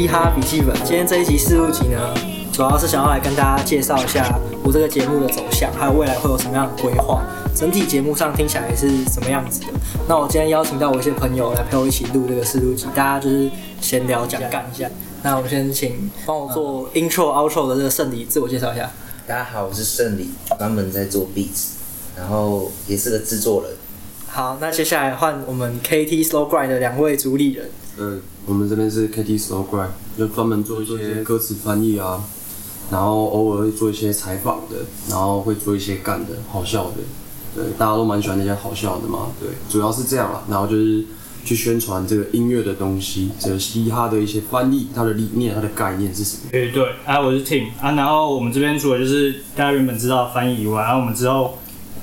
嘻哈笔记本。今天这一集试录集呢，主要是想要来跟大家介绍一下我这个节目的走向，还有未来会有什么样的规划。整体节目上听起来是什么样子的？那我今天邀请到我一些朋友来陪我一起录这个试录集，大家就是闲聊讲干一下。那我们先请帮我做 intro outro 的这个胜利自我介绍一下。大家好，我是胜利，专门在做 beats，然后也是个制作人。好，那接下来换我们 KT Slow Grind 的两位主理人。呃，我们这边是 KT Slow Grind，就专门做一些歌词翻译啊，然后偶尔会做一些采访的，然后会做一些干的、好笑的，对，大家都蛮喜欢那些好笑的嘛，对，主要是这样啊，然后就是去宣传这个音乐的东西，这个嘻哈的一些翻译，它的理念、它的概念是什么？对对，啊，我是 Tim 啊，然后我们这边除了就是大家原本知道翻译以外，然后我们之后，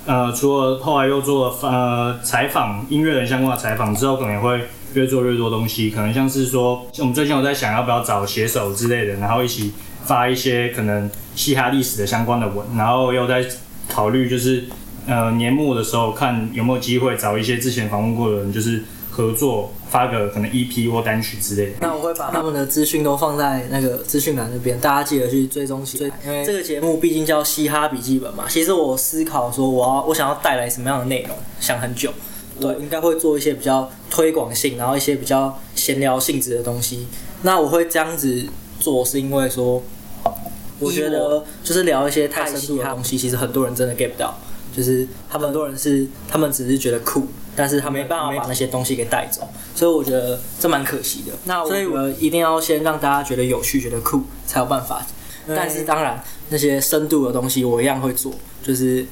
呃，除了后来又做了呃采访音乐人相关的采访之后，可能也会越做越多东西，可能像是说，我们最近有在想要不要找写手之类的，然后一起发一些可能嘻哈历史的相关的文，然后又在考虑就是呃年末的时候看有没有机会找一些之前访问过的人，就是合作发个可能 EP 或单曲之类的。那我会把他们的资讯都放在那个资讯栏那边，大家记得去追踪起来。因为这个节目毕竟叫嘻哈笔记本嘛，其实我思考说我要我想要带来什么样的内容，想很久。对，应该会做一些比较推广性，然后一些比较闲聊性质的东西。那我会这样子做，是因为说，我觉得就是聊一些太深度的东西，其实很多人真的 get 不到。就是他们很多人是他们只是觉得酷，但是他没办法把那些东西给带走，所以我觉得这蛮可惜的。那所以我一定要先让大家觉得有趣、觉得酷，才有办法。但是当然，那些深度的东西我一样会做，就是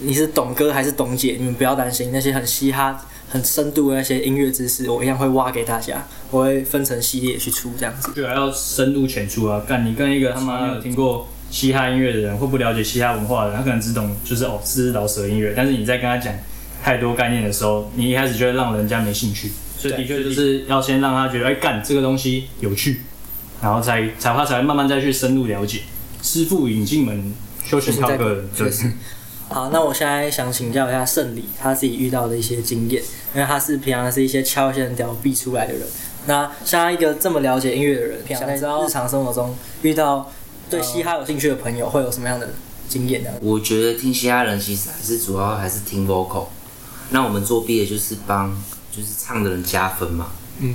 你是懂哥还是懂姐，你们不要担心那些很嘻哈、很深度的那些音乐知识，我一样会挖给大家，我会分成系列去出这样子。对啊，要深入浅出啊！干你跟一个他妈没有听过嘻哈音乐的人，或不了解嘻哈文化的人，他可能只懂就是哦，是老舍音乐。但是你在跟他讲太多概念的时候，你一开始就会让人家没兴趣。所以的确就是要先让他觉得，哎，干这个东西有趣，然后才才他才会慢慢再去深入了解。师傅引进门，修行靠个人。对。好，那我现在想请教一下胜利，他自己遇到的一些经验，因为他是平常是一些敲一些屌币出来的人。那像他一个这么了解音乐的人，平常在日常生活中遇到对嘻哈有兴趣的朋友，会有什么样的经验呢？我觉得听嘻哈人其实还是主要还是听 vocal，那我们作弊的就是帮就是唱的人加分嘛。嗯。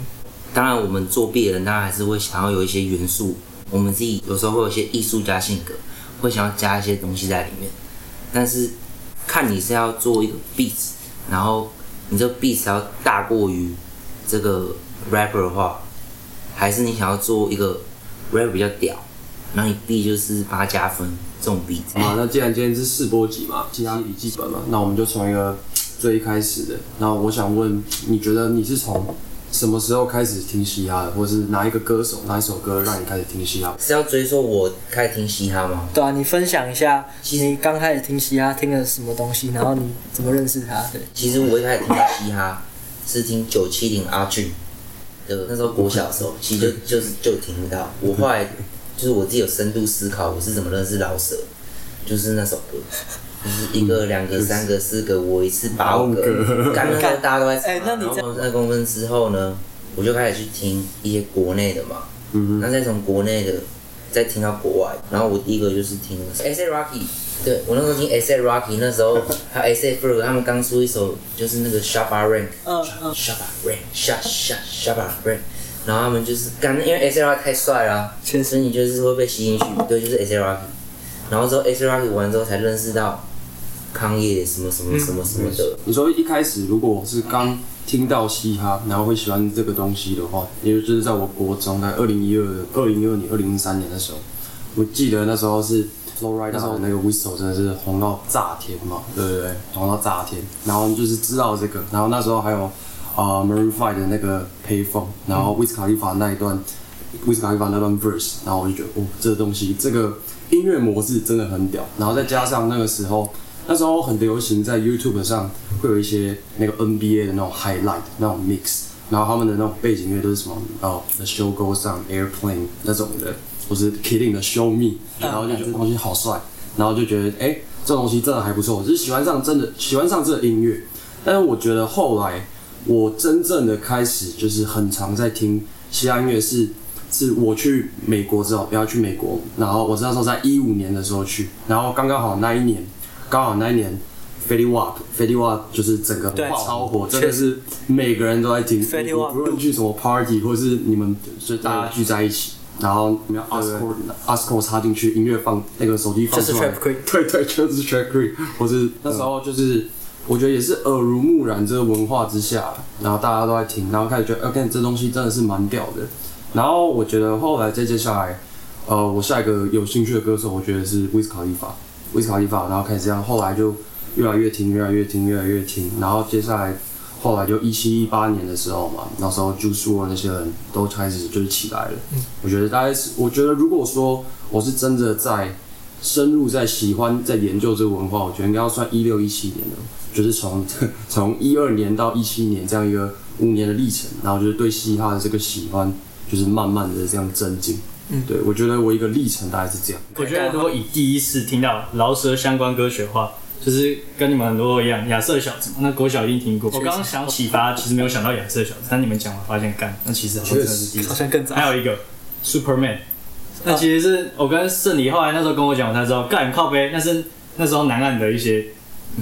当然，我们作弊的人当然还是会想要有一些元素，我们自己有时候会有一些艺术家性格，会想要加一些东西在里面。但是看你是要做一个 beat，然后你这 beat 要大过于这个 rapper 的话，还是你想要做一个 rap 比较屌，然后你 beat 就是把它加分这种 beat。啊，那既然今天是试播集嘛，其他笔记本嘛，那我们就从一个最一开始的。那我想问，你觉得你是从什么时候开始听嘻哈的，或者是哪一个歌手、哪一首歌让你开始听嘻哈？是要追溯我开始听嘻哈吗？对啊，你分享一下，你刚开始听嘻哈听了什么东西，然后你怎么认识他？对，其实我一开始听嘻哈是听九七零阿俊的，那时候国小的时候，其实就 就是就听到。我后来就是我自己有深度思考，我是怎么认识老舍，就是那首歌。就是一个、两个、三个、四个，我一次八五个，刚刚大家都在哎，那你然后二公分之后呢，我就开始去听一些国内的嘛，嗯那再从国内的再听到国外，然后我第一个就是听 S A Rocky，对我那时候听 S A Rocky，那时候还有 S A Ferg 他们刚出一首就是那个 Shabba Rank，嗯嗯，Shabba Rank，Sha Sha Shabba Rank，然后他们就是刚因为 S A Rocky 太帅了，确所以你就是会被吸进去，对，就是 S A Rocky，然后之后 S A Rocky 完之后才认识到康业什么什么什么什么的，你说一开始如果是刚听到嘻哈，然后会喜欢这个东西的话，也就是在我国中，在二零一二、二零一二年、二零一三年的时候，我记得那时候是 Flow Rider 那时候那个 Whistle 真的是红到炸天嘛，对对对？红到炸天，然后就是知道这个，然后那时候还有啊、Maroon Five 的那个 Payphone，然后 Wiz Khalifa 那一段 Wiz Khalifa 那段 verse，然后我就觉得哦，这个东西这个音乐模式真的很屌，然后再加上那个时候。那时候很流行，在 YouTube 上会有一些那个 NBA 的那种 highlight 那种 mix，然后他们的那种背景音乐都是什么哦，The Show Goes On Airplane 那种的，或是 Killing 的 Show Me，然后就觉得这东西好帅，然后就觉得哎、这东西真的还不错，就是喜欢上真的喜欢上这个音乐。但是我觉得后来我真正的开始就是很常在听嘻哈音乐是是我去美国之后，不要去美国，然后我那时候在一五年的时候去，然后刚刚好那一年，刚好那一年 f e d i Wap f e d i Wap 就是整个对超火，真的是每个人都在听不论去什么 party 或是你们就大家聚在一起。然后你要 Asco Asco 插进去，音乐放那个手机放就是出来。对对，就是 Track Queen，或是那时候就是，我觉得也是耳濡目染这个文化之下，然后大家都在听，然后开始觉得，OK 这东西真的是蛮屌的。然后我觉得后来再接下来，呃，我下一个有兴趣的歌手，我觉得是 Wiz Khalifa，Wiz Khalifa，然后开始这样，后来就越来越听，越来越听，越来越听，然后接下来后来就一七一八年的时候嘛，那时候 Juice WRLD 那些人都开始就是起来了。嗯我觉得大概是，我觉得如果说我是真的在深入在喜欢在研究这个文化，我觉得应该要算一六一七年的，就是从 从一二年到一七年这样一个五年的历程，然后就是对嘻哈的这个喜欢，就是慢慢的这样增进。嗯对我觉得我一个历程大概是这样。我觉得如果以第一次听到饶舌相关歌曲的话，就是跟你们很多一样，亚瑟小子嘛，那国小一定听过。我刚刚想启发，其实没有想到亚瑟小子，但你们讲我发现干，那其实好像真的是第一次。好像更早。还有一个 Superman，那其实是我跟圣礼后来那时候跟我讲，我才知道干靠背，那是那时候南岸的一些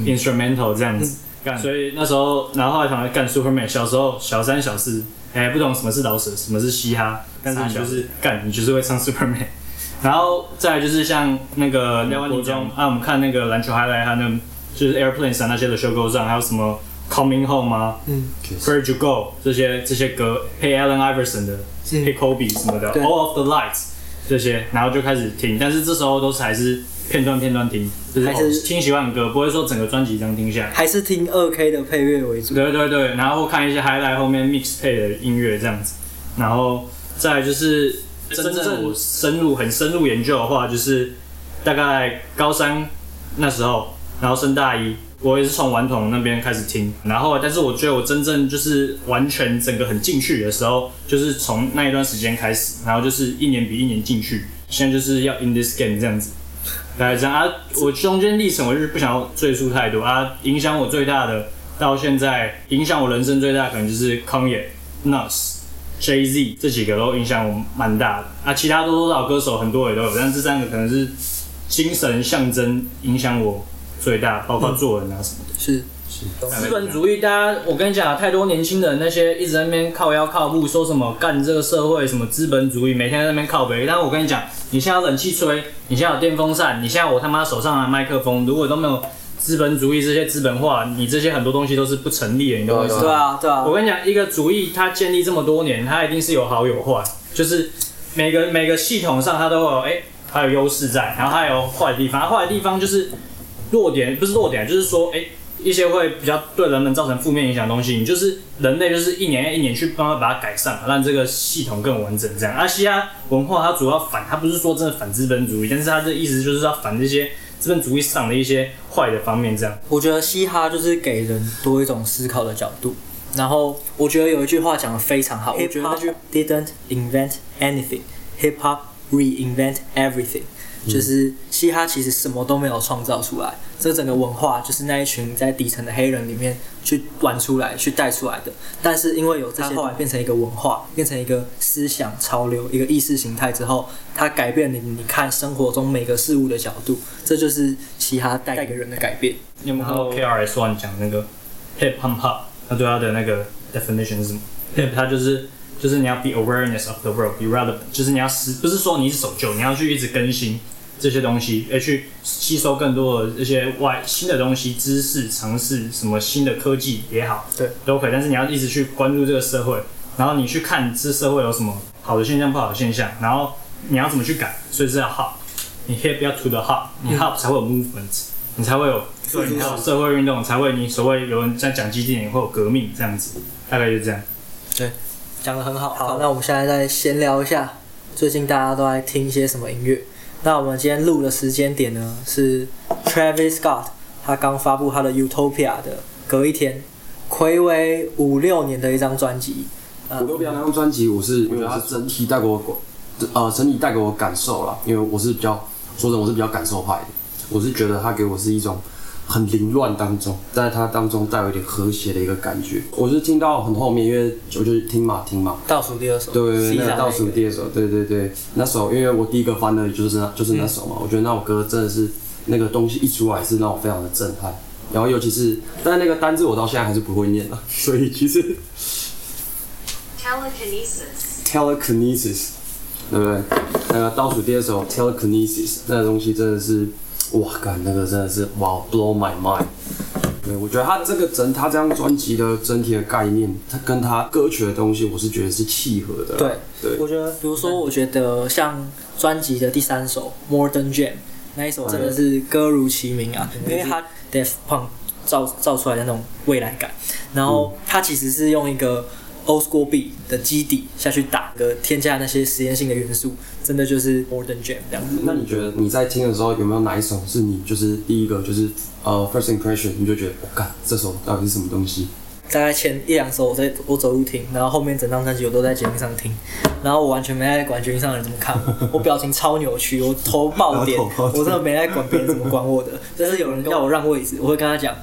instrumental 这样子干，所以那时候然后后来想来干 Superman，小时候小三小四，哎、不懂什么是饶舌，什么是嘻哈，但是你就是干，你就是会唱 Superman。然后再来就是像那个廖中啊，我们看那个篮球 highlight，还有那就是 Airplanes 啊那些的 show goes on，还有什么 Coming Home 啊，嗯，Where You Go 这些这些歌配 Allen Iverson 的，嗯配 Kobe 什么的，All of the Lights 这些，然后就开始听，但是这时候都是还是片段片段听，就是还是哦听喜欢的歌，不会说整个专辑这样听下来。还是听二 K 的配乐为主。对对对，然后看一些 highlight 后面 mix 配的音乐这样子，然后再就是真正我深入很深入研究的话，就是大概高三那时候，然后升大一，我也是从顽童那边开始听，然后但是我觉得我真正就是完全整个很进去的时候，就是从那一段时间开始，然后就是一年比一年进去，现在就是要 in this game 这样子。大概这样啊，我中间历程我就是不想要赘述太多啊。影响我最大的，到现在影响我人生最大的可能就是 Kanye、Nas、Jay Z 这几个都影响我蛮大的啊。其他多多少少歌手很多也都有，但这三个可能是精神象征影响我最大，包括做人啊什么的。是资本主义，大家我跟你讲啊，太多年轻人那些一直在那边靠腰靠步，说什么干这个社会什么资本主义，每天在那边靠北。但是我跟你讲，你现在有冷气吹，你现在有电风扇，你现在我他妈手上拿麦克风，如果都没有资本主义这些资本化，你这些很多东西都是不成立的，你懂我意思吗？对啊对啊我，跟你讲，一个主义它建立这么多年，它一定是有好有坏，就是每个每个系统上它都会有哎，它有优势在，然后它有坏的地方，坏的地方就是弱点，不是弱点，就是说哎。一些会比较对人们造成负面影响的东西，你就是人类就是一年一年去慢慢把它改善，让这个系统更完整。这样，阿西亚文化它主要反，它不是说真的反资本主义，但是它的意思就是要反这些资本主义上的一些坏的方面。这样，我觉得嘻哈就是给人多一种思考的角度。然后我觉得有一句话讲的非常好，我觉得那句 didn't invent anything, hip hop reinvent everything，、就是嘻哈其实什么都没有创造出来，这整个文化就是那一群在底层的黑人里面去玩出来、去带出来的。但是因为有这些，后来变成一个文化，变成一个思想潮流、一个意识形态之后，它改变了你你看生活中每个事物的角度，这就是嘻哈带给人的改变。你有没有看过 KRS One 讲那个 hip hop hop？他对他的那个 definition 是什么？hip 它就是就是你要 be awareness of the world, be relevant，就是你要思不是说你是守旧，你要去一直更新这些东西，而去吸收更多的这些外新的东西、知识、尝试什么新的科技也好，对，都可以。但是你要一直去关注这个社会，然后你去看这社会有什么好的现象、不好的现象，然后你要怎么去改，所以是要 hop，你 hip 要 to the hop，你 hop 才会有 movement，你才会有对，你才有社会运动，才会你所谓有人在讲基地，会有革命这样子，大概就是这样。对讲的很好。好，那我们现在再闲聊一下，最近大家都在听一些什么音乐？那我们今天录的时间点呢是 Travis Scott 他刚发布他的 Utopia 的隔一天，暌违五六年的一张专辑。我都比较那张专辑，我是因为它整体带给我，呃，整体带给我感受了。因为我是比较，说真的，我是比较感受派的。我是觉得它给我是一种很凌乱当中，在它当中带有一点和谐的一个感觉。我是听到很后面，因为我就是听嘛听嘛，倒数第二首，对对对，那个。倒数第二首，对对对，那首因为我第一个翻的就是那就是那首嘛，我觉得那首歌真的是那个东西一出来是让我非常的震撼，然后尤其是，但是那个单字我到现在还是不会念了，所以其实 telekinesis, telekinesis，对不对？那个倒数第二首 telekinesis 那个东西真的是，哇，干那个真的是哇 blow my mind。对，我觉得他这个整他这张专辑的整体的概念，他跟他歌曲的东西，我是觉得是契合的。对，对。我觉得，比如说，我觉得像专辑的第三首《Modern Jam》那一首真的是歌如其名啊，因为它 Def Punk 造造出来的那种未来感，然后它其实是用一个 Old School Beat 的基底下去打个添加那些实验性的元素，真的就是 Modern Jam 这样子。那你觉得你在听的时候有没有哪一首是你就是第一个就是呃 first impression 你就觉得我干、这首到底是什么东西？大概前一两首我在我走路听，然后后面整张专辑我都在节目上听，然后我完全没在管节目上的人怎么看我，我表情超扭曲，我头爆点，头爆点我真的没在管别人怎么管我的。但是有人要我让位置，我会跟他讲，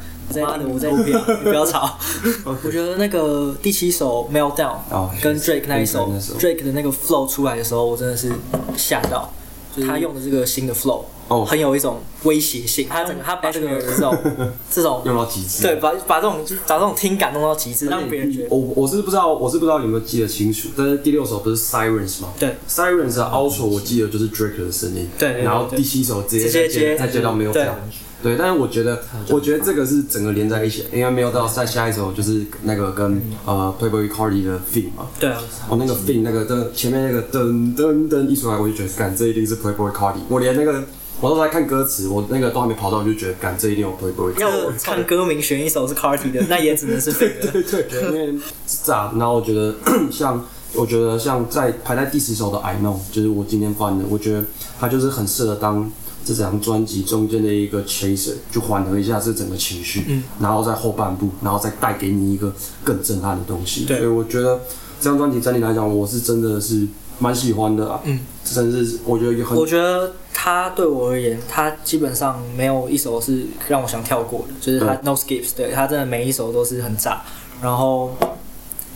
妈的我在录片，你不要吵。我觉得那个第七首 Meltdown 哦跟 Drake 那一首 Drake 的那个 flow 出来的时候，我真的是吓到，就是他用的这个新的 flow，哦很有一种威胁性。他整个他把这个这种 这种用到极致。对，把把这种把这种听感弄到极致，让别人觉得我我是不知道，我是不知道你有没有记得清楚，但是第六首不是 Sirens 吗？对，Sirens 的 outro 我记得就是 Drake 的声音，对然后第七首直接再直接接再接到没有对这样，对，但是我觉得，我觉得这个是整个连在一起的，因为没有到在下一首就是那个跟呃 Playboy Cardi 的嘛，对啊，哦，那个 Fin 那个灯前面那个噔噔噔一出来，我就觉得，干这一定是 Playboy Cardi。我连那个我都在看歌词，我那个都还没跑到，我就觉得，干这一定有 Playboy。要我看歌名选一首是 Carti 的，那也只能是的。对对，因为是这样。然后我觉得像，我觉得像在排在第十首的 I Know，就是我今天翻的，我觉得它就是很适合当这张专辑中间的一个 chaser，就缓和一下这整个情绪，嗯然后在后半部，然后再带给你一个更震撼的东西。对所以我觉得这张专辑整体来讲，我是真的是蛮喜欢的啊。嗯，甚至是我觉得也很我觉得他对我而言，他基本上没有一首是让我想跳过的，就是他 No Skips，对他真的每一首都是很炸。然后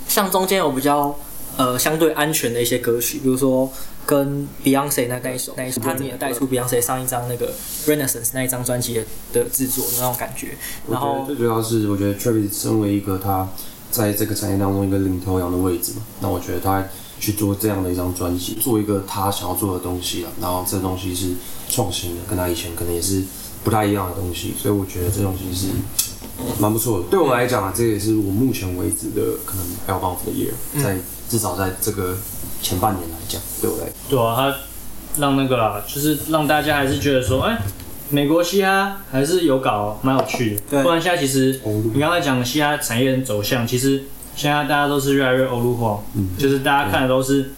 像中间有比较呃相对安全的一些歌曲，比如说跟 Beyonce 那那一首，那一首他自己有带出 Beyonce 上一张那个 Renaissance 那一张专辑的的制作的那种感觉。然后最主要是，我觉得 Travis 身为一个他在这个产业当中一个领头羊的位置嘛，那我觉得他去做这样的一张专辑，做一个他想要做的东西啊，然后这东西是创新的，跟他以前可能也是不太一样的东西，所以我觉得这东西是蛮不错的。对我来讲啊，这也是我目前为止的可能 album of the year，在至少在这个前半年来讲，对我来讲。对啊，他让那个啦，就是让大家还是觉得说，哎、美国嘻哈还是有搞，蛮有趣的。对不然现在其实欧陆你刚才讲的嘻哈产业的走向，其实现在大家都是越来越欧陆化，嗯就是大家看的都是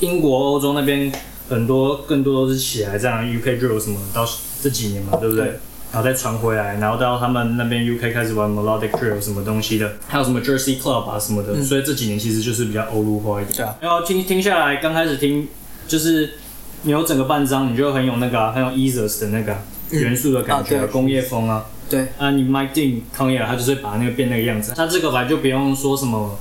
英国、欧洲那边很多更多都是起来这样 UK drill 什么，到这几年嘛，对不对？对然后再传回来，然后到他们那边 UK 开始玩 melodic drill 什么东西的，还有什么 Jersey Club 啊什么的，所以这几年其实就是比较欧陆化一点。对啊，然后听听下来，刚开始听就是你有整个半张，你就很有那个啊、很有 Eases 的那个啊、元素的感觉、工业风啊。对啊，你 Mike Dean 康业他就是把那个变那个样子。他这个本来就不用说什么，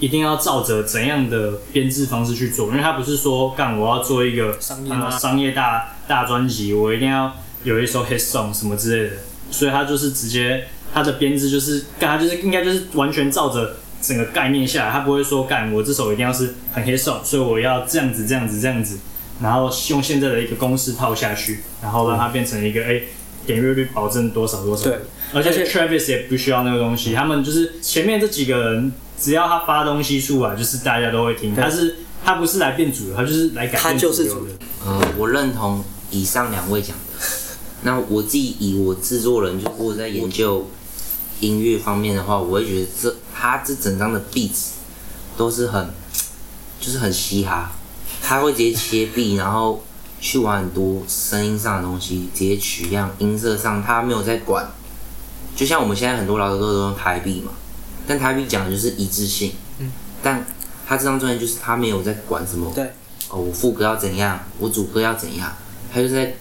一定要照着怎样的编制方式去做，因为他不是说干我要做一个商业啊商业大大专辑，我一定要有一首 hit song 什么之类的，所以他就是直接他的编制就是干，他就是应该就是完全照着整个概念下来，他不会说干我这首一定要是很 hit song，所以我要这样子这样子这样子，然后用现在的一个公式套下去，然后让它变成一个哎、点阅率保证多少多少。对，而且 Travis 也不需要那个东西，他们就是前面这几个人，只要他发东西出来，就是大家都会听。对他是他不是来变主流，他就是来改他变就是主主流的。呃，我认同以上两位讲的。那我自己以我制作人，就我在研究音乐方面的话，我会觉得这他这整张的 beats 都是很，就是很嘻哈，他会直接切 beat，然后去玩很多声音上的东西，直接取样、音色上，他没有在管。就像我们现在很多老歌都用台币嘛，但台币讲的就是一致性。嗯。但他这张专辑就是他没有在管什么。对。哦，我副歌要怎样，我主歌要怎样，他就在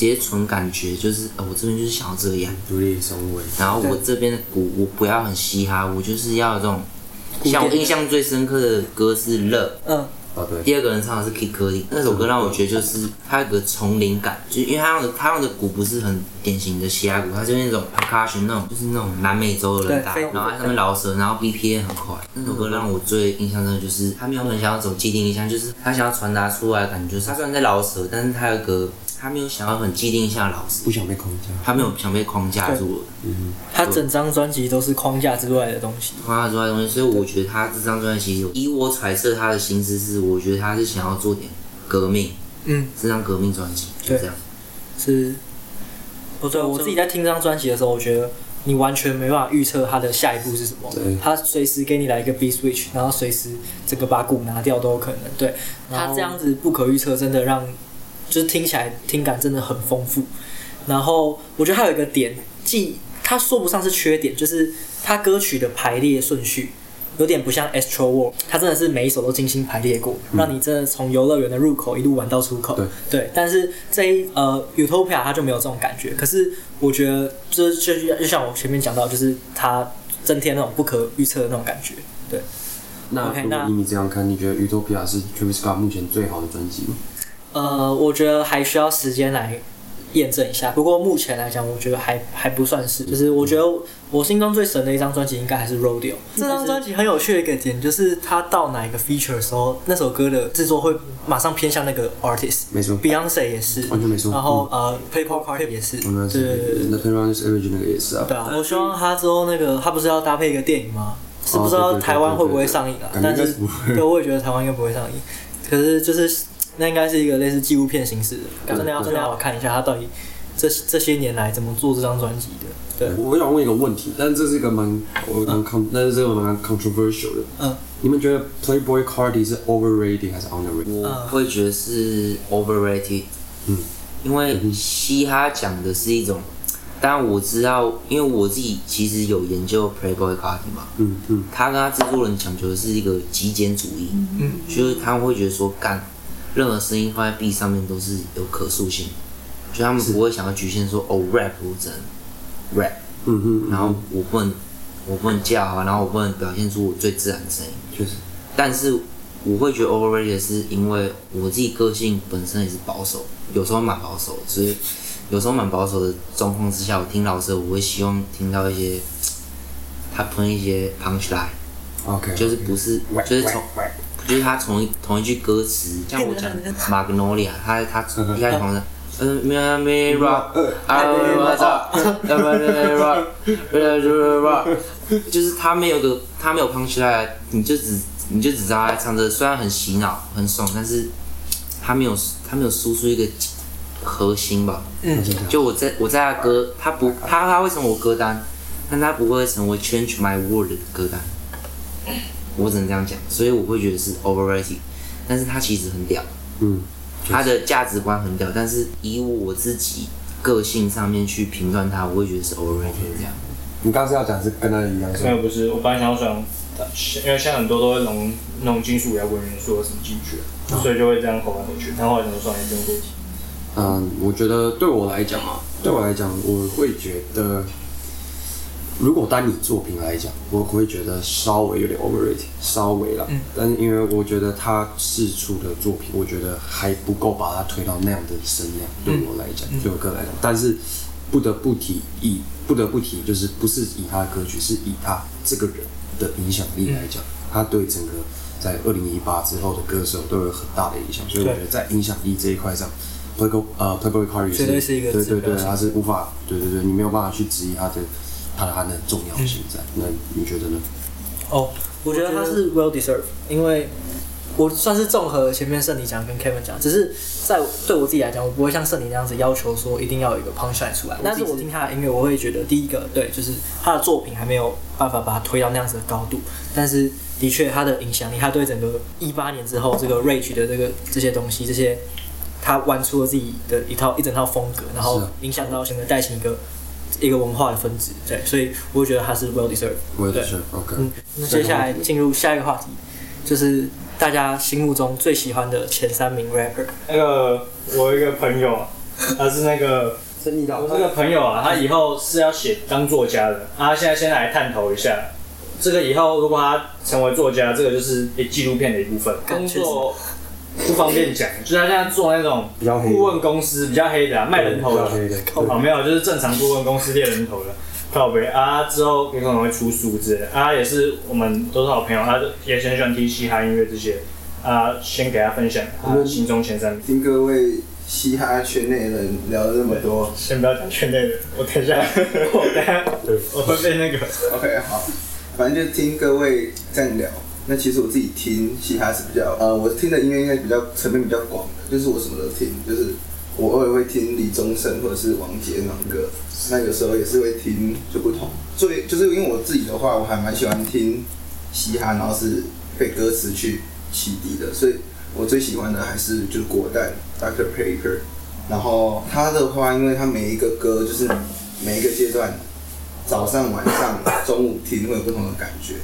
接纯感觉，就是呃我这边就是想要这样，独立然后我这边的鼓我不要很嘻哈，我就是要这种。像我印象最深刻的歌是《乐》，嗯，哦对，第二个人唱的是 Kid Cudi，那首歌让我觉得就是它有个丛林感，就因为它用的它用的鼓不是很典型的嘻哈鼓，它就是那种 percussion 那种，就是那种南美洲的人打，然后在上面饶舌，然后 BPM 很快。那首歌让我最印象深的就是他没有很想要走既定印象，就是他想要传达出来的感觉，就是他虽然在饶舌，但是他有个他没有想要很既定一下老师，不想被框架。他没有想被框架住了。他整张专辑都是框架之外的东西。框架之外的东西，所以我觉得他这张专辑有，以我揣测他的心思是，我觉得他是想要做点革命，嗯，这张革命专辑就对这样。是，不对，我自己在听这张专辑的时候，我觉得你完全没办法预测他的下一步是什么对。他随时给你来一个 B switch，然后随时整个把鼓拿掉都有可能。对，他这样子不可预测，真的让就是听起来听感真的很丰富。然后我觉得还有一个点，既它说不上是缺点，就是它歌曲的排列顺序。有点不像 Astro World，它真的是每一首都精心排列过，让你真的从游乐园的入口一路玩到出口。对对，但是这一呃 Utopia 它就没有这种感觉。可是我觉得这就就像我前面讲到，就是它增添那种不可预测的那种感觉。对，那如果以你这样看，你觉得 Utopia 是 Travis Scott 目前最好的专辑吗？呃，我觉得还需要时间来验证一下。不过目前来讲，我觉得还还不算是。就是我觉得我心中最神的一张专辑应该还是 Rodeo。这张专辑很有趣的一个点，就是它到哪一个 feature 的时候，那首歌的制作会马上偏向那个 artist。没错 Beyonce 也是，完全没错然后呃，Playboy Cardi 也是，对对对对那 Turn Around This Image 那个也是啊。对啊，我希望他之后那个他不是要搭配一个电影吗？是不知道台湾会不会上映啊？但是对，我也觉得台湾应该不会上映。可是就是那应该是一个类似纪录片形式的，真的要真的要看一下他到底这这些年来怎么做这张专辑的。对，我想问一个问题，但是这是一个蛮我蛮 con，但是这个蛮 controversial 的。嗯，你们觉得 Playboy Cardi 是 overrated 还是 underrated？我会觉得是 overrated，嗯，因为嘻哈讲的是一种，当然我知道，因为我自己其实有研究 Playboy Cardi 嘛，嗯嗯，他跟他制作人讲究的是一个极简主义，嗯，就是他们会觉得说，干任何声音放在 B 上面都是有可塑性，就他们不会想要局限说，哦 rap 我只能 rap，嗯嗯，然后我不能我不能叫啊，然后我不能表现出我最自然的声音。就是，但是我会觉得 overrated 是因为我自己个性本身也是保守，有时候蛮保守，所以有时候蛮保守的状况之下，我听老师我会希望听到一些他喷一些 punch line，OK，就是不是就是从就是他同一同一句歌词，像我讲 Magnolia，他他一开始从呃咪咪 rock，啊我操，要不然 rock，rock，就是他没有个他没有 punch line，你就只你就只知道他唱着，虽然很洗脑很爽，但是他没有他没有输出一个核心吧。嗯，就我在我在他歌，他不他他为什么我歌单，但他不会成为 change my world 的歌单。我只能这样讲，所以我会觉得是 overrated，但是他其实很屌，嗯，他的价值观很屌，但是以我自己个性上面去评断他，我会觉得是 overrated 这样。你刚刚是要讲是跟他一样是吗？没有不是，我本来想要讲，因为现在很多都会弄弄金属摇滚元素什么进去，所以就会这样口来回去。然后后来怎么算也不用过题。嗯，我觉得对我来讲啊，对我来讲，我会觉得，如果单以作品来讲，我会觉得稍微有点 overrated，稍微啦。嗯但是因为我觉得他试出的作品，我觉得还不够把它推到那样的声量，对我来讲，对我个人来讲。但是不得不提，以不得不提，就是不是以他的歌曲，是以他这个人的影响力来讲，他对整个在二零一八之后的歌手都有很大的影响，所以我觉得在影响力这一块上。Playboy 呃 Playboy Cardi 绝对是一个对对对，他是无法对对对，你没有办法去质疑他的他的他的重要性在。那你觉得呢？哦，我觉得他是 well deserved，因为我算是综合前面圣尼讲跟 Kevin 讲，只是在对我自己来讲，我不会像圣尼那样子要求说一定要有一个 punchline 出来。但是我听他的音乐，我会觉得第一个对，就是他的作品还没有办法把它推到那样子的高度，但是的确他的影响力，他对整个一八年之后这个 Rage 的这个这些东西，这些他玩出了自己的一套一整套风格，然后影响到现在带起一个一个文化的分子，对，所以我会觉得他是 well deserved。对我也是 OK。嗯，那接下来进入下一个话题，就是大家心目中最喜欢的前三名 rapper。那个我一个朋友啊，他是那个我这个朋友啊，他以后是要写当作家的，啊，他现在先来探头一下，这个以后如果他成为作家，这个就是诶纪录片的一部分。工作不方便讲，就是他现在做那种比较黑顾问公司，比较黑的、啊，卖人头的。比较黑的哦，没有，就是正常顾问公司猎人头的。靠北啊，之后有可能会出书之类的啊，也是我们都是好朋友，他也很喜欢听嘻哈音乐这些啊，先给他分享他心中前三名。听各位嘻哈圈内人聊了那么多先不要讲圈内人，我等一下，我等一下我会被那个。，OK，好，反正就听各位这样聊。那其实我自己听嘻哈是比较，呃，我听的音乐应该比较层面比较广的，就是我什么都听，就是我偶尔会听李宗盛或者是王杰那种歌，那有时候也是会听就不同。所以就是因为我自己的话，我还蛮喜欢听嘻哈，然后是被歌词去启迪的，所以我最喜欢的还是就是国代 Dr. Paper。然后他的话，因为他每一个歌就是每一个阶段，早上、晚上、中午听会有不同的感觉，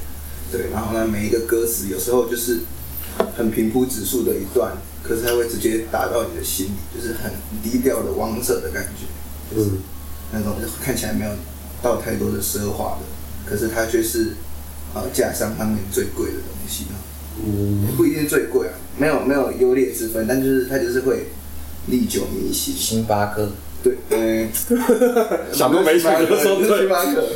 对。然后呢，每一个歌词有时候就是很平铺直述的一段，可是它会直接打到你的心里，就是很低调的王者的感觉，就是那种看起来没有到太多的奢华的，可是它却是呃架上上面最贵的东西啊。嗯，不一定是最贵啊，没有没有优劣之分，但就是它就是会历久弥新。星巴克对，嗯，想都没想就说对 星巴克，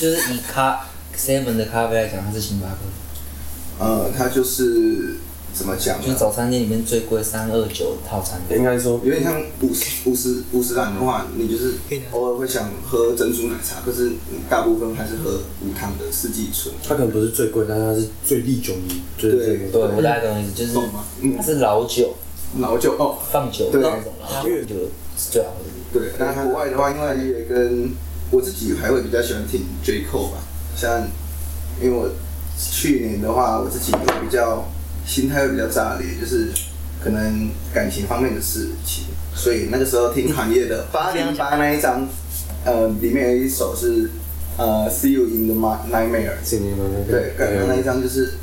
就是以咖 seven 的咖啡来讲，它是星巴克，呃，它就是怎么讲就是？早餐店里面最贵三二九套餐的。应该说有点像五十五十五十兰的话，你就是偶尔会想喝珍珠奶茶，可是你大部分还是喝无糖的四季春。它可能不是最贵，但是它是最历久弥，就是这个。对，我大概懂你意思，就是懂吗嗯它是老酒老酒哦，放酒的对那种，然后就是最好的。对，那国外的话，因为也跟我自己还会比较喜欢听 J Cole 吧，像因为我去年的话，我自己会比较心态会比较炸裂，就是可能感情方面的事情，所以那个时候听行业的八零八那一张，呃，里面有一首是呃 See You in the Ma- Nightmare，对，感觉那一张就是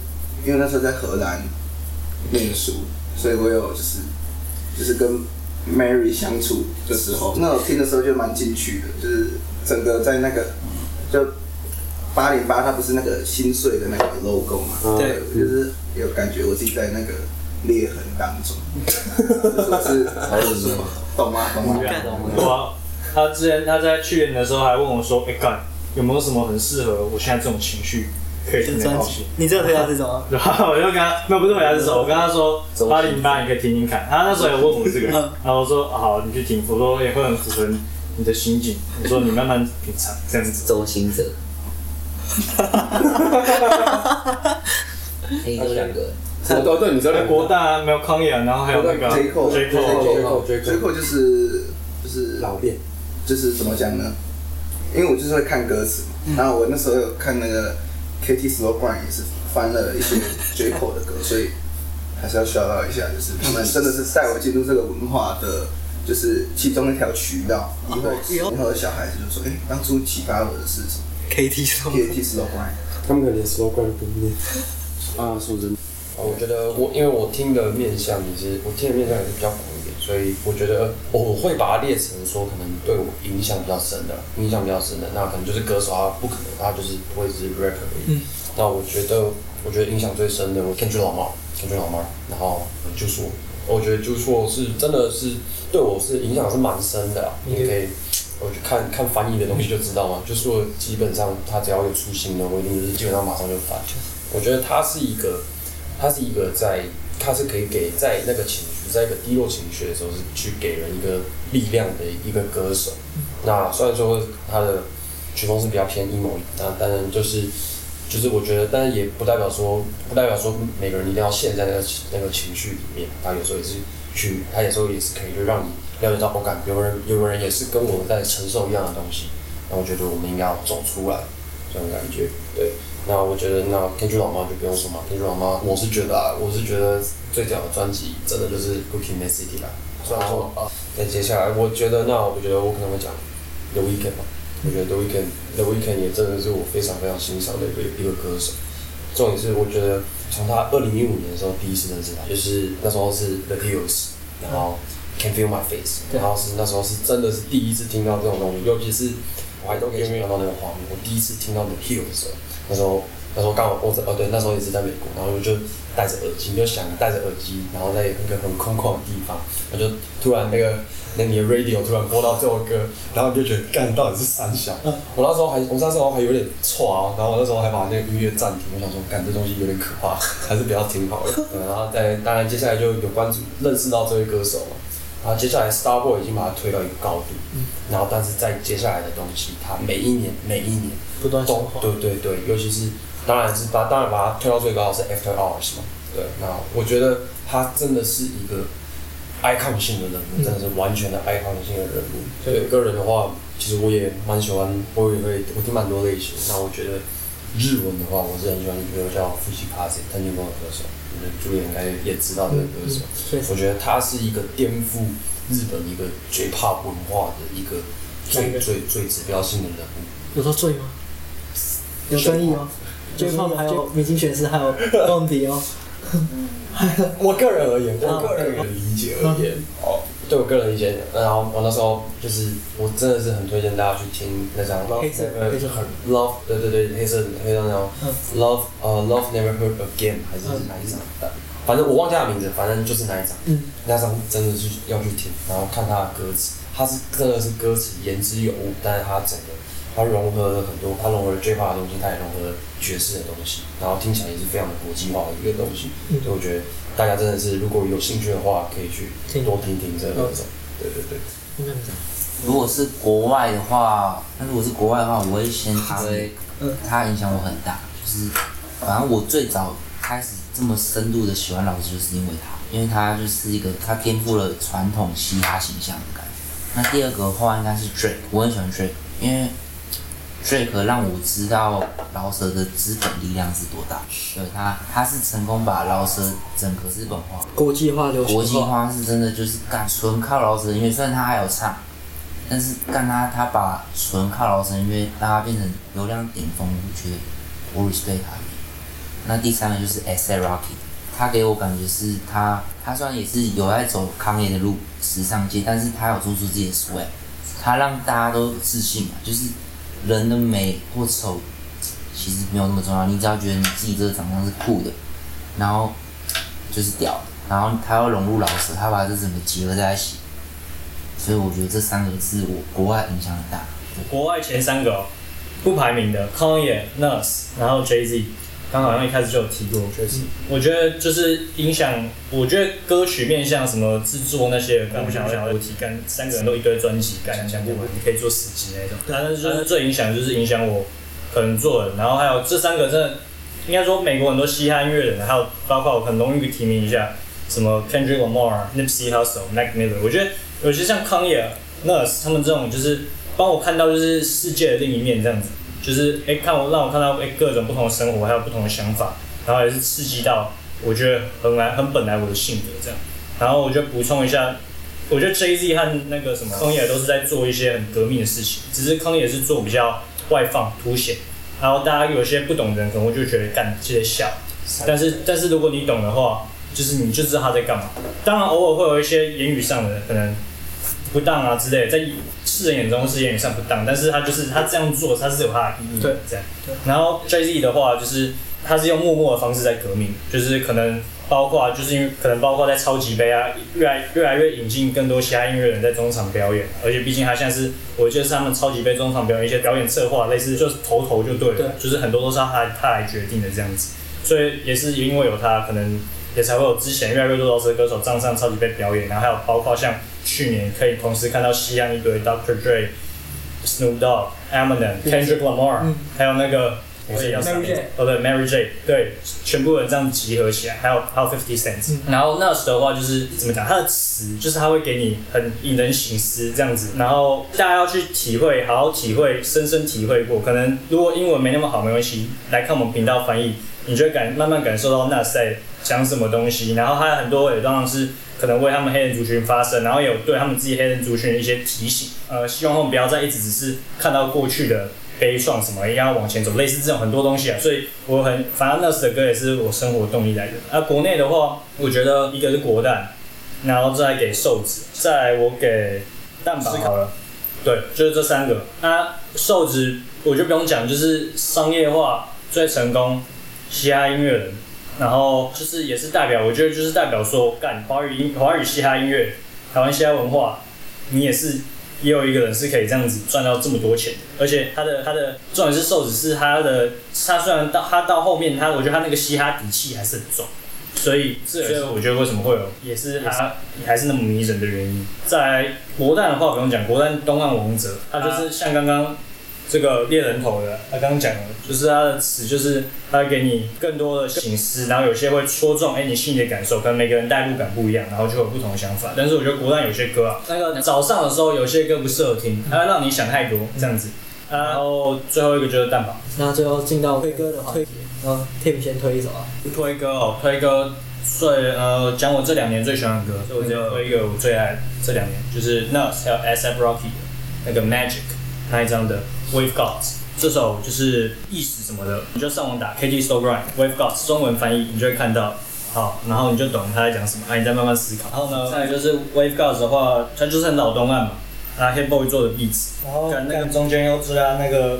因为那时候在荷兰念书，所以我有就是就是跟 Mary 相处的时候，那我听的时候就蛮进去的，就是整个在那个就八零八，它不是那个心碎的那个 logo 嘛，嗯对，就是有感觉我自己在那个裂痕当中，就 是还是好恶心哦懂吗？懂吗？哇，他之前他在去年的时候还问我说：“哎、干有没有什么很适合我现在这种情绪可以听的专辑东西？”，你真的推到这种啊？然后我就跟他没有不是回答这首，我跟他说周八零八你可以听听看。他那时候也问我这个，嗯 然后我说好，你去听，我说也会很符合你的心境，我说你慢慢品尝这样子。周星哲，黑就两个，哦，对，你知道国大没有康也，然后还有那个 J Cole J J Cole，Cole J J Cole 就是就是老练，就是怎么讲呢？因为我就是会看歌词嘛，然后我那时候有看那个 Katy Slowground 也是翻了一些 J Cole 的歌，所以还是要 shout out 一下，就是 他们真的是带我进入这个文化的，就是其中一条渠道。以后以后的小孩子就说，哎、当初启发我的是什么 KT 说？Katy Slowground。他们可能连 slogan 都不念。啊，说真的，我觉得我因为我听的面向也是，我听的面向也是比较广一点，所以我觉得我会把它列成说可能对我影响比较深的，影响比较深的，那可能就是歌手啊不可能他就是不会只是 rapper 而已。那我觉得我觉得影响最深的，我 Kendrick Lamar，Kendrick Lamar，然后就是我，我觉得就是我是真的是对我是影响是蛮深的啦，你可以。我去看看翻译的东西就知道嘛，就是说基本上他只要有出新的，我一定是基本上马上就翻。我觉得他是一个，他是一个在，他是可以给在那个情绪，在一个低落情绪的时候，是去给人一个力量的一个歌手。那虽然说他的曲风是比较偏 emo，那当然就是就是我觉得，但是也不代表说不代表说每个人一定要陷在那个那个情绪里面。他有时候也是去，他有时候也是可以就让你了解到，我感有人有人也是跟我在承受一样的东西。那我觉得我们应该要走出来，这种感觉。对，那我觉得那 Kendrick Lamar 就不用说嘛，Kendrick Lamar 我是觉得啊，我是觉得最屌的专辑真的就是 Cooking Man City 啦。虽然说啊，那接下来我觉得那我觉得我可能会讲 The Weeknd 吧。我觉得 The Weeknd The Weeknd 也真的是我非常非常欣赏的一个一个歌手。重点是我觉得从他二零一五年的时候第一次认识他，就是那时候是 The Hills，然后 Can Feel My Face，然后是那时候是真的是第一次听到这种东西，尤其是我还都可以想象到那个画面，我第一次听到 The Hill 的时候，那时候那时候刚好我在哦对，那时候也是在美国，然后我就戴着耳机，就想戴着耳机，然后在一个很空旷的地方，我就突然那个那你的 radio 突然播到这首歌，然后你就觉得干到底是三小，我那时候还我那时候还有点错啊，然后我那时候还把那个音乐暂停，我想说干这东西有点可怕，还是不要听好了。对，然后再当然接下来就有关注认识到这位歌手嘛，然后接下来 Starboy 已经把它推到一个高度，嗯然后但是在接下来的东西，它每一年每一年不断。对对对，尤其是当然是把当然把它推到最高的是 After Hours 嘛，对，那我觉得他真的是一个 icon 性的人物，真的是完全的 icon 性的人物。对个人的话，其实我也蛮喜欢，我也会我听蛮多类型。那我觉得日文的话，我是很喜欢一个叫富士卡子藤井风的歌手，我觉得朱莉应该也知道这个歌手。我觉得他是一个颠覆日本一个 J-pop 文化的一个最最最指标性的人物。有说醉吗？有争议吗？最后还有明星选师还有问题哦。我个人而言，啊我个人的理解而言，哦，对我个人意见，然后我那时候就是我真的是很推荐大家去听那张黑色那个黑色很 Love，对对对，黑色黑色那张嗯。Love 呃 Love Never Heard Again 还是哪一张的，反正我忘记他名字，反正就是那一张，嗯，那张真的是要去听，然后看他的歌词，他是真的是歌词言之有物，但是他整个他融合了很多，他融合了 J-pop 的东西，他也融合了爵士的东西，然后听起来也是非常的国际化的一个东西。嗯。所以我觉得大家真的是如果有兴趣的话，可以去听多听听这个歌手。对对对，应该这样。如果是国外的话，那如果是国外的话，我会先推嗯，他影响我很大，就是反正我最早开始这么深度的喜欢老师，就是因为他，因为他就是一个他颠覆了传统嘻哈形象的感觉。那第二个的话应该是 Drake，我很喜欢 Drake，因为 Drake 让我知道饶舌的资本力量是多大。对他，他是成功把饶舌整个日本化。国际化、流国际化，是真的就是干纯靠饶舌音乐，虽然他还有唱，但是干他他把纯靠饶舌音乐让他变成流量顶峰，我觉得我 respect 他。那第三个就是 S A Rocky，他给我感觉是他他虽然也是有在走康爷的路，时尚界，但是他有做出自己的 swag，他让大家都自信嘛，就是人的美或丑其实没有那么重要，你只要觉得你自己这个长相是酷的，然后就是屌，然后他要融入老师，他把这整个结合在一起，所以我觉得这三个是我国外影响很大。国外前三个、不排名的，Kanye、Nas，然后 Jay Z，刚好像一开始就有提过。确实，我觉得就是影响，我觉得歌曲面向什么制作那些，刚不想要想要提干三个人都一堆专辑干讲不完，你可以做十集那种。但是就是最影响就是影响我可能做的，然后还有这三个真的应该说美国很多嘻哈音乐人，还有包括我很容易提名一下什么 Kendrick Lamar、Nipsey Hussle、Mac Miller，我觉得有些像 Kanye、Nas 他们这种就是帮我看到就是世界的另一面这样子，就是哎、看我让我看到哎、各种不同的生活，还有不同的想法，然后也是刺激到我觉得很来很本来我的性格这样，然后我就补充一下。我觉得 Jay Z 和那个什么康也都是在做一些很革命的事情，只是康也是做比较外放凸显，然后大家有些不懂的人可能就觉得干这些笑，但是但是如果你懂的话，就是你就知道他在干嘛。当然偶尔会有一些言语上的可能不当啊之类的，在世人眼中是言语上不当，但是他就是他这样做，他是有他的意义的对。这样。然后 Jay Z 的话，就是他是用默默的方式在革命，就是可能包括就是因为可能包括在超级杯啊，越来越来越引进更多其他音乐人在中场表演，而且毕竟他现在是我觉得是他们超级杯中场表演一些表演策划，类似就是头头就对了，对。就是很多都是他他来决定的这样子，所以也是因为有他，可能也才会有之前越来越多饶舌歌手站上超级杯表演，然后还有包括像去年可以同时看到西安一堆 Dr. Dre、Snoop Dogg、Eminem、Kendrick Lamar，、嗯还有那个我也要 Mary J 哦对，Mary J，对，全部人这样集合起来，还有还有 Fifty Cent，、然后 Nas 的话就是怎么讲，他的词就是他会给你很引人醒思这样子，然后大家要去体会，好好体会，深深体会过。可能如果英文没那么好没关系，来看我们频道翻译，你就会感慢慢感受到 Nas 在讲什么东西，然后还有很多也当然是可能为他们黑人族群发声，然后有对他们自己黑人族群的一些提醒，呃，希望他们不要再一直只是看到过去的悲怆什么，应该要往前走，类似这种很多东西啊。所以我很，反正 Nas 的歌也是我生活动力来源。那、国内的话，我觉得一个是国蛋，然后再给瘦子，再来我给蛋堡好了。对，就是这三个。那瘦子我就不用讲，就是商业化最成功嘻哈音乐人，然后就是也是代表，我觉得就是代表说，干华语音华语嘻哈音乐，台湾嘻哈文化，你也是也有一个人是可以这样子赚到这么多钱的，而且他的他的重点是瘦子是他的，他虽然到他到后面他我觉得他那个嘻哈底气还是很重。所以，这也是我觉得为什么会有，也是他还是那么迷人的原因。在国蛋的话不用讲，国蛋东岸王者，他就是像刚刚这个猎人头的，他刚刚讲了，就是他的词就是他会给你更多的形式，然后有些会戳中哎你心里的感受，可能每个人代入感不一样，然后就有不同的想法。但是我觉得国蛋有些歌啊，那个早上的时候有些歌不适合听，它会让你想太多这样子。然后最后一个就是蛋堡。那最后进到推歌的话，嗯，Tim 先推一首啊。推歌哦，推歌最呃讲我这两年最喜欢的歌，所以我就推一个我最爱这两年，就是 Nas 还有 S.F. Rocky 那个 Magic 那一张的 Wave Gods，这首就是意识什么的，你就上网打 KT Store Grind Wave Gods 中文翻译，你就会看到。好，然后你就懂他在讲什么，啊，你再慢慢思考。然后呢，再来就是 Wave Gods 的话，它就是很老东岸嘛。啊，Hip Boy 做的 beats，跟那个中间又加那个，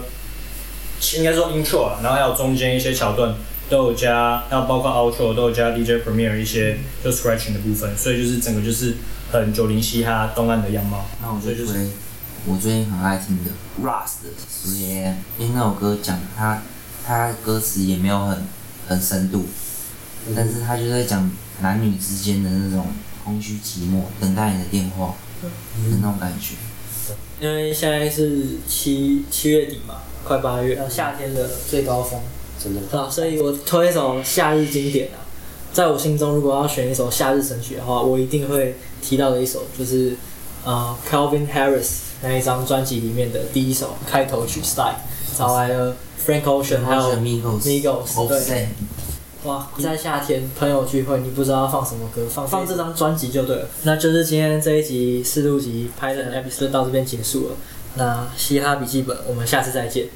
应该说 intro 啊，然后还有中间一些桥段都有加，还有包括 outro 都有加 DJ Premier 一些就 scratching 的部分，所以就是整个就是很九零嘻哈东岸的样貌。那我就推我最近很爱听的 Rust 的誓言，因为那首歌讲他他歌词也没有很很深度，但是他就在讲男女之间的那种空虚寂寞，等待你的电话的那种感觉。因为现在是七七月底嘛，快八月，夏天的最高峰，真的。啊，所以我推一首夏日经典啊，在我心中，如果要选一首夏日神曲的话，我一定会提到的一首就是呃 Calvin Harris 那一张专辑里面的第一首开头曲 Style，找来了 Frank Ocean 还有 Migos，对。哇，在夏天朋友聚会，你不知道放什么歌，放放这张专辑就对了。那就是今天这一集四录集拍的 episode 到这边结束了。那嘻哈笔记本，我们下次再见。